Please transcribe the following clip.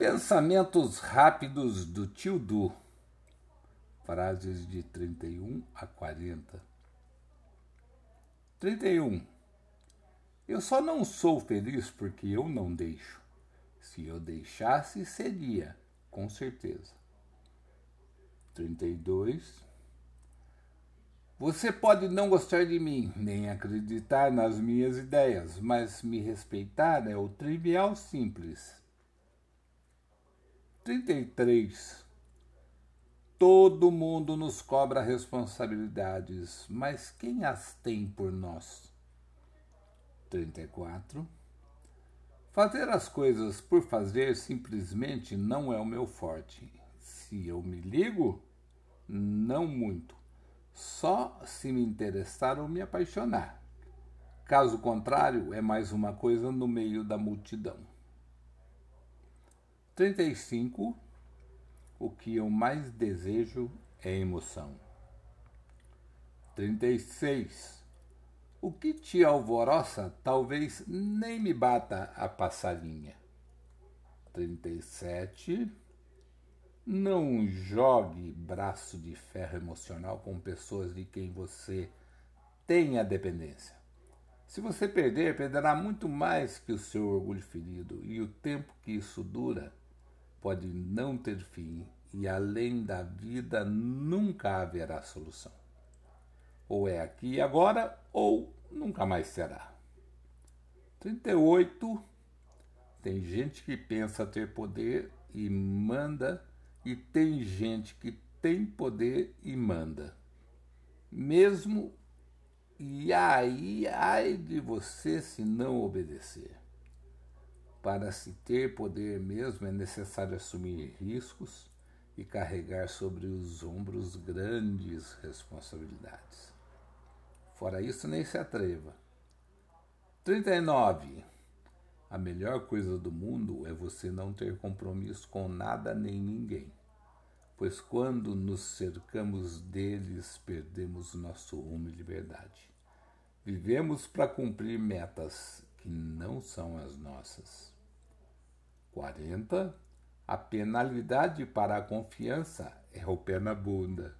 Pensamentos rápidos do tio Du. Frases de 31 a 40. 31. Eu só não sou feliz porque eu não deixo. Se eu deixasse, seria, com certeza. 32. Você pode não gostar de mim, nem acreditar nas minhas ideias, mas me respeitar é o trivial simples 33. Todo mundo nos cobra responsabilidades, mas quem as tem por nós? 34. Fazer as coisas por fazer simplesmente não é o meu forte. Se eu me ligo, não muito. Só se me interessar ou me apaixonar. Caso contrário, é mais uma coisa no meio da multidão. 35. O que eu mais desejo é emoção. 36. O que te alvoroça talvez nem me bata a passarinha. 37. Não jogue braço de ferro emocional com pessoas de quem você tem a dependência. Se você perder, perderá muito mais que o seu orgulho ferido, e o tempo que isso dura pode não ter fim e além da vida nunca haverá solução. Ou é aqui e agora, ou nunca mais será. 38. Tem gente que pensa ter poder e manda, e tem gente que tem poder e manda. Mesmo e aí, ai de você se não obedecer. Para se ter poder mesmo é necessário assumir riscos e carregar sobre os ombros grandes responsabilidades. Fora isso, nem se atreva. 39. A melhor coisa do mundo é você não ter compromisso com nada nem ninguém, pois quando nos cercamos deles, perdemos nosso rumo e liberdade. Vivemos para cumprir metas que não são as nossas. 40. A penalidade para a confiança é o pé na bunda.